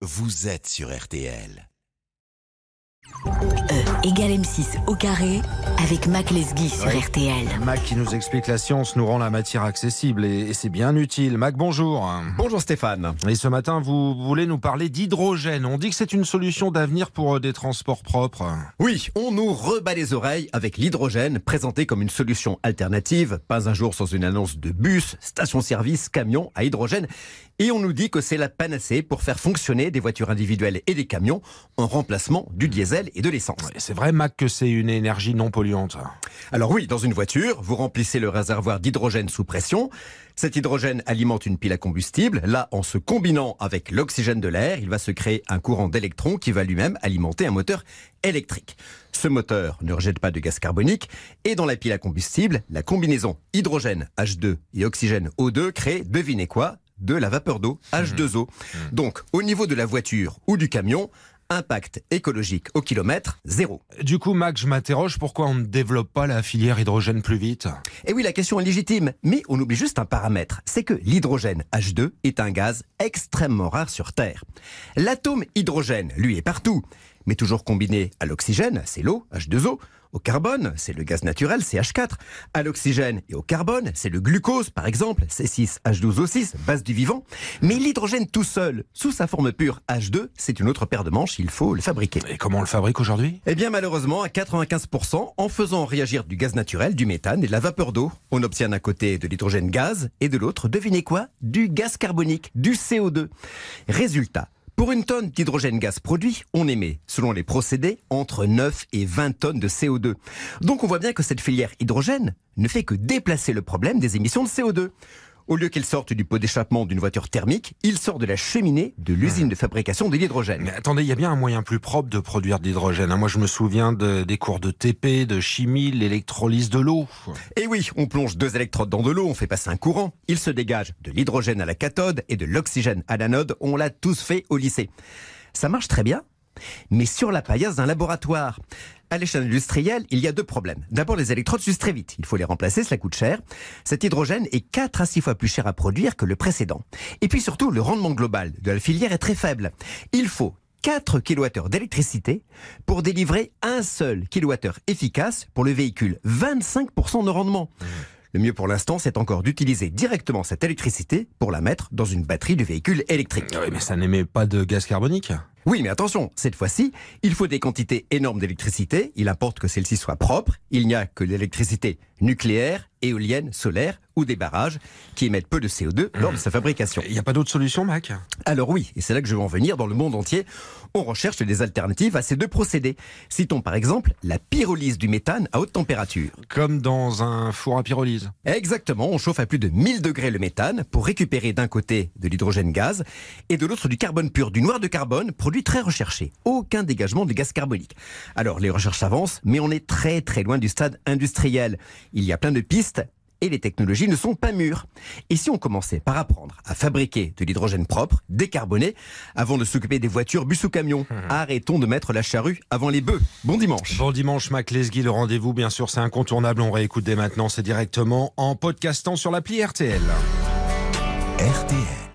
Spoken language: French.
vous êtes sur RTL. E égale M6 au carré avec Mac Lesguy sur. RTL. Mac qui nous explique la science nous rend la matière accessible et, et c'est bien utile. Mac, bonjour. Bonjour Stéphane. Et ce matin, vous voulez nous parler d'hydrogène. On dit que c'est une solution d'avenir pour euh, des transports propres. Oui, on nous rebat les oreilles avec l'hydrogène présenté comme une solution alternative. Pas un jour sans une annonce de bus, station-service, camion à hydrogène. Et on nous dit que c'est la panacée pour faire fonctionner des voitures individuelles et des camions en remplacement du diesel et de l'essence. C'est vrai, Mac, que c'est une énergie non polluante. Alors oui, dans une voiture, vous remplissez le réservoir d'hydrogène sous pression. Cet hydrogène alimente une pile à combustible. Là, en se combinant avec l'oxygène de l'air, il va se créer un courant d'électrons qui va lui-même alimenter un moteur électrique. Ce moteur ne rejette pas de gaz carbonique et dans la pile à combustible, la combinaison hydrogène H2 et oxygène O2 crée, devinez quoi, de la vapeur d'eau H2O. Donc, au niveau de la voiture ou du camion, impact écologique au kilomètre, zéro. Du coup, Mac, je m'interroge pourquoi on ne développe pas la filière hydrogène plus vite? Et oui, la question est légitime, mais on oublie juste un paramètre, c'est que l'hydrogène H2 est un gaz extrêmement rare sur Terre. L'atome hydrogène, lui, est partout, mais toujours combiné à l'oxygène, c'est l'eau, H2O, au carbone, c'est le gaz naturel, CH4, à l'oxygène et au carbone, c'est le glucose, par exemple, C6H12O6, base du vivant, mais l'hydrogène tout seul, sous sa forme pure H2, c'est une autre paire de manches, il faut le fabriquer. Et comment on le fabrique aujourd'hui? Eh bien malheureusement à 95% en faisant réagir du gaz naturel, du méthane et de la vapeur d'eau. On obtient d'un côté de l'hydrogène gaz et de l'autre, devinez quoi? Du gaz carbonique, du CO2. Résultat, pour une tonne d'hydrogène gaz produit, on émet, selon les procédés, entre 9 et 20 tonnes de CO2. Donc on voit bien que cette filière hydrogène ne fait que déplacer le problème des émissions de CO2. Au lieu qu'il sorte du pot d'échappement d'une voiture thermique, il sort de la cheminée de l'usine de fabrication de l'hydrogène. Mais attendez, il y a bien un moyen plus propre de produire de l'hydrogène. hein. Moi, je me souviens de- des cours de TP, de chimie, l'électrolyse de l'eau. Et oui, on plonge deux électrodes dans de l'eau, on fait passer un courant, il se dégage de l'hydrogène à la cathode et de l'oxygène à l'anode, on l'a tous fait au lycée. Ça marche très bien, mais sur la paillasse d'un laboratoire. À l'échelle industrielle, il y a deux problèmes. D'abord, les électrodes s'usent très vite. Il faut les remplacer, cela coûte cher. Cet hydrogène est 4 à 6 fois plus cher à produire que le précédent. Et puis surtout, le rendement global de la filière est très faible. Il faut 4 kWh d'électricité pour délivrer un seul kWh efficace pour le véhicule. 25% de rendement. Le mieux pour l'instant, c'est encore d'utiliser directement cette électricité pour la mettre dans une batterie du véhicule électrique. Ah Oui, mais ça n'émet pas de gaz carbonique. Oui, mais attention, cette fois-ci, il faut des quantités énormes d'électricité. Il importe que celle-ci soit propre. Il n'y a que l'électricité nucléaire, éolienne, solaire ou des barrages qui émettent peu de CO2 lors de sa fabrication. Il n'y a pas d'autre solution, Mac? Alors oui, et c'est là que je veux en venir, dans le monde entier, on recherche des alternatives à ces deux procédés. Citons par exemple la pyrolyse du méthane à haute température. Comme dans un four à pyrolyse. Exactement, on chauffe à plus de 1000 degrés le méthane pour récupérer d'un côté de l'hydrogène gaz et de l'autre du carbone pur, du noir de carbone, produit très recherché. Aucun dégagement de gaz carbonique. Alors les recherches avancent, mais on est très très loin du stade industriel. Il y a plein de pistes. Et les technologies ne sont pas mûres. Et si on commençait par apprendre à fabriquer de l'hydrogène propre, décarboné, avant de s'occuper des voitures, bus ou camions Arrêtons de mettre la charrue avant les bœufs. Bon dimanche. Bon dimanche, Mac Lesguy, le rendez-vous, bien sûr, c'est incontournable. On réécoute dès maintenant, c'est directement en podcastant sur l'appli RTL. RTL.